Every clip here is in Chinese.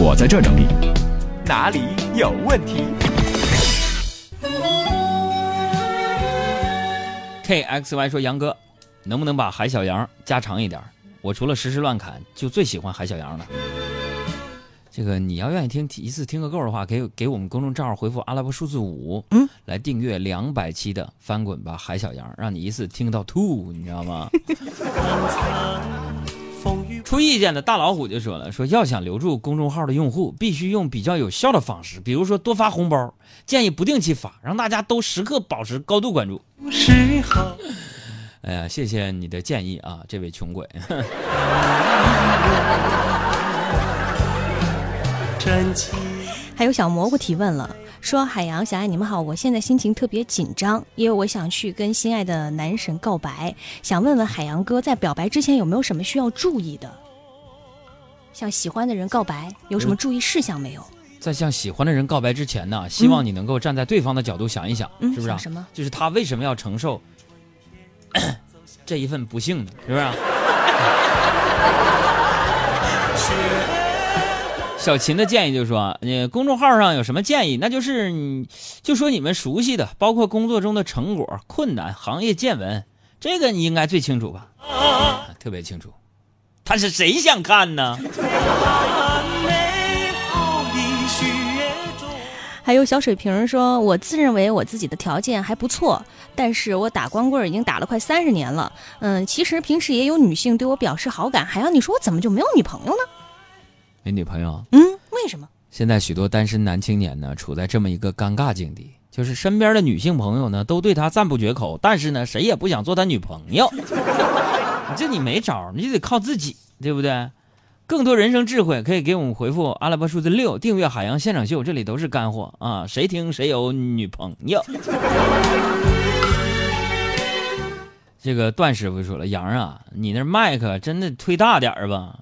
我在这整理。哪里有问题？KXY 说：“杨哥，能不能把海小羊加长一点？我除了实时乱砍，就最喜欢海小羊了。”这个你要愿意听一次听个够的话，给给我们公众账号回复阿拉伯数字五，嗯，来订阅两百期的翻滚吧海小羊，让你一次听到吐，你知道吗？出意见的大老虎就说了，说要想留住公众号的用户，必须用比较有效的方式，比如说多发红包，建议不定期发，让大家都时刻保持高度关注。哎呀，谢谢你的建议啊，这位穷鬼。还有小蘑菇提问了，说海洋小爱你们好，我现在心情特别紧张，因为我想去跟心爱的男神告白，想问问海洋哥，在表白之前有没有什么需要注意的？向喜欢的人告白有什么注意事项没有？在向喜欢的人告白之前呢，希望你能够站在对方的角度想一想，是不是？什么？就是他为什么要承受 这一份不幸呢？是不是？小秦的建议就是说，你公众号上有什么建议？那就是你就说你们熟悉的，包括工作中的成果、困难、行业见闻，这个你应该最清楚吧？特别清楚。他是谁想看呢？还有小水瓶说，我自认为我自己的条件还不错，但是我打光棍已经打了快三十年了。嗯，其实平时也有女性对我表示好感，还要你说我怎么就没有女朋友呢？没女朋友？嗯，为什么？现在许多单身男青年呢，处在这么一个尴尬境地，就是身边的女性朋友呢，都对他赞不绝口，但是呢，谁也不想做他女朋友。这你没招，你得靠自己，对不对？更多人生智慧可以给我们回复阿拉伯数字六，订阅海洋现场秀，这里都是干货啊！谁听谁有女朋友。这个段师傅说了，杨啊，你那麦克真的推大点吧。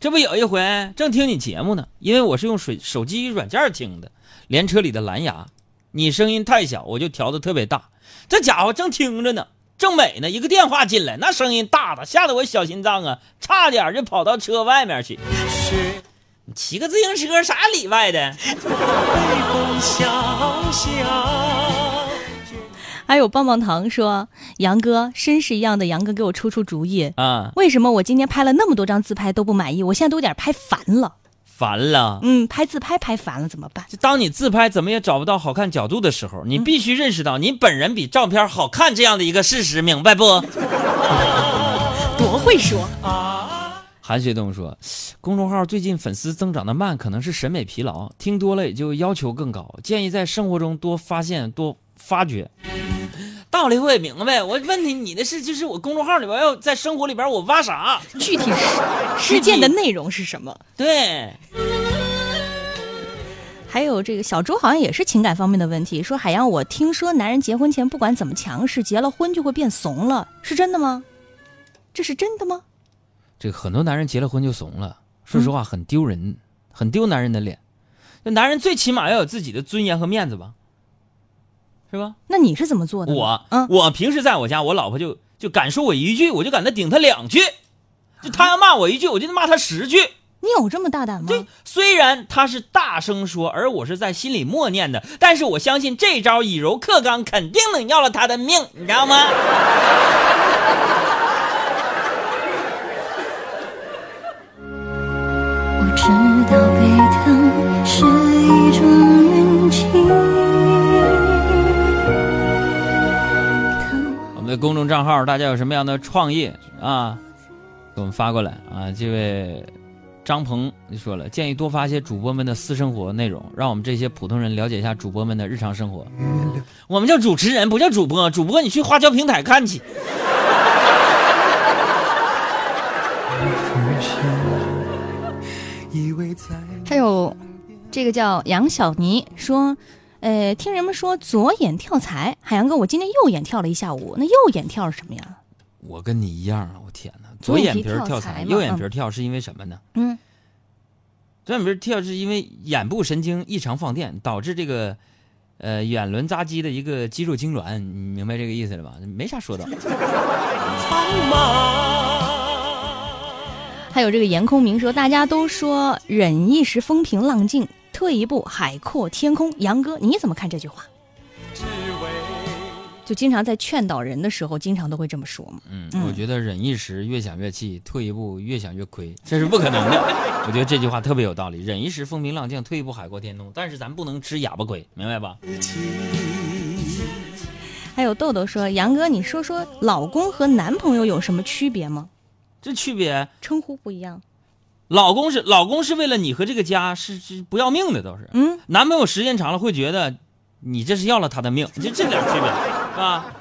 这不有一回正听你节目呢，因为我是用水手机软件听的，连车里的蓝牙，你声音太小，我就调的特别大。这家伙正听着呢，正美呢，一个电话进来，那声音大的吓得我小心脏啊，差点就跑到车外面去。你骑个自行车啥里外的？还有棒棒糖说：“杨哥，绅士一样的杨哥，给我出出主意啊！为什么我今天拍了那么多张自拍都不满意？我现在都有点拍烦了。烦了？嗯，拍自拍拍烦了怎么办？就当你自拍怎么也找不到好看角度的时候，你必须认识到你本人比照片好看这样的一个事实，明白不？多会说！韩学东说，公众号最近粉丝增长的慢，可能是审美疲劳，听多了也就要求更高。建议在生活中多发现，多发掘。道理我也明白，我问你，你的是就是我公众号里边要在生活里边我挖啥？具体事件的内容是什么？对。还有这个小周好像也是情感方面的问题，说海洋，我听说男人结婚前不管怎么强势，结了婚就会变怂了，是真的吗？这是真的吗？这个很多男人结了婚就怂了，说实话很丢人，很丢男人的脸。那男人最起码要有自己的尊严和面子吧。是吧？那你是怎么做的？我，嗯，我平时在我家，我老婆就就敢说我一句，我就敢他顶她两句，就她要骂我一句，我就骂她十句。你有这么大胆吗？对，虽然他是大声说，而我是在心里默念的，但是我相信这招以柔克刚，肯定能要了他的命，你知道吗？我知道被疼是一种运气。公众账号，大家有什么样的创意啊？给我们发过来啊！这位张鹏你说了，建议多发一些主播们的私生活内容，让我们这些普通人了解一下主播们的日常生活。我们叫主持人，不叫主播。主播你去花椒平台看去。还有这个叫杨小妮说。呃，听人们说左眼跳财，海洋哥，我今天右眼跳了一下午，那右眼跳是什么呀？我跟你一样啊，我天哪，左眼皮跳财，右眼皮跳是因为什么呢？嗯，左眼皮跳是因为眼部神经异常放电，导致这个呃眼轮匝肌的一个肌肉痉挛，你明白这个意思了吧？没啥说的。还有这个严空明说，大家都说忍一时风平浪静，退一步海阔天空。杨哥，你怎么看这句话？就经常在劝导人的时候，经常都会这么说嘛。嗯，嗯我觉得忍一时越想越气，退一步越想越亏，这是不可能的。我觉得这句话特别有道理，忍一时风平浪静，退一步海阔天空。但是咱不能吃哑巴亏，明白吧？还有豆豆说，杨哥，你说说老公和男朋友有什么区别吗？这区别，称呼不一样。老公是老公是为了你和这个家是是不要命的，都是。嗯，男朋友时间长了会觉得你这是要了他的命，就这点区别啊。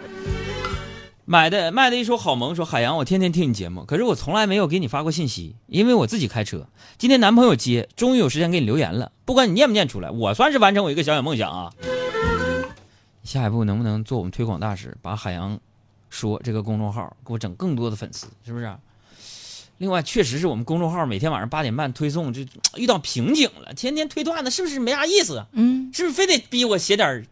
买的卖的一手好萌，说海洋，我天天听你节目，可是我从来没有给你发过信息，因为我自己开车。今天男朋友接，终于有时间给你留言了。不管你念不念出来，我算是完成我一个小小梦想啊。下一步能不能做我们推广大使，把海洋说这个公众号给我整更多的粉丝，是不是、另外，确实是我们公众号每天晚上八点半推送，就 遇到瓶颈了，天天推段子，是不是没啥意思？嗯，是不是非得逼我写点儿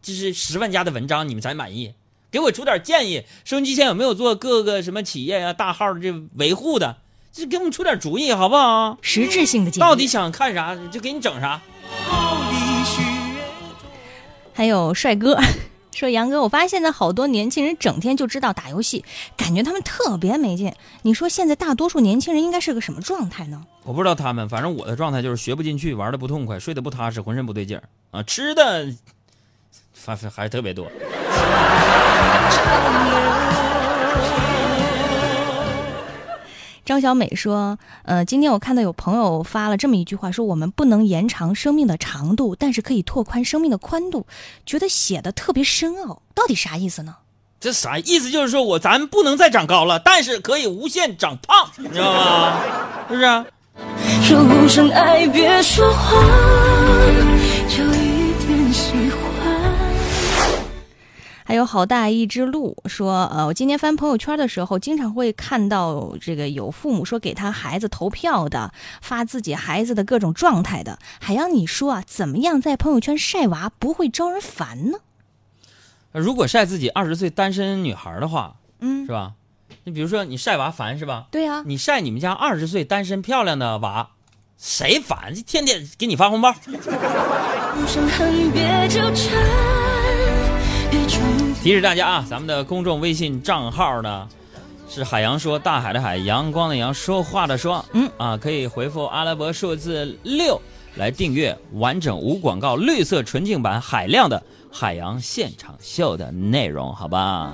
就是十万加的文章，你们才满意？给我出点建议。收音机前有没有做各个什么企业呀、大号的这维护的？就给我们出点主意，好不好？实质性的建议。到底想看啥就给你整啥。还有帅哥说：“杨哥，我发现现在好多年轻人整天就知道打游戏，感觉他们特别没劲。你说现在大多数年轻人应该是个什么状态呢？我不知道他们，反正我的状态就是学不进去，玩的不痛快，睡得不踏实，浑身不对劲儿啊，吃的反正还特别多。张小美说：“呃，今天我看到有朋友发了这么一句话，说我们不能延长生命的长度，但是可以拓宽生命的宽度，觉得写的特别深奥，到底啥意思呢？这啥意思？就是说我咱不能再长高了，但是可以无限长胖，你知道吗？是不是？说声爱，别说谎，还有好大一只鹿说，呃，我今天翻朋友圈的时候，经常会看到这个有父母说给他孩子投票的，发自己孩子的各种状态的。海洋，你说啊，怎么样在朋友圈晒娃不会招人烦呢？如果晒自己二十岁单身女孩的话，嗯是，吧？你比如说你晒娃烦是吧？对呀、你晒你们家二十岁单身漂亮的娃，谁烦？天天给你发红包。提示大家啊，咱们的公众微信账号呢是海洋说大海的海，阳光的阳，说话的说，嗯啊，可以回复阿拉伯数字六来订阅完整无广告、绿色纯净版海量的海洋现场秀的内容，好吧？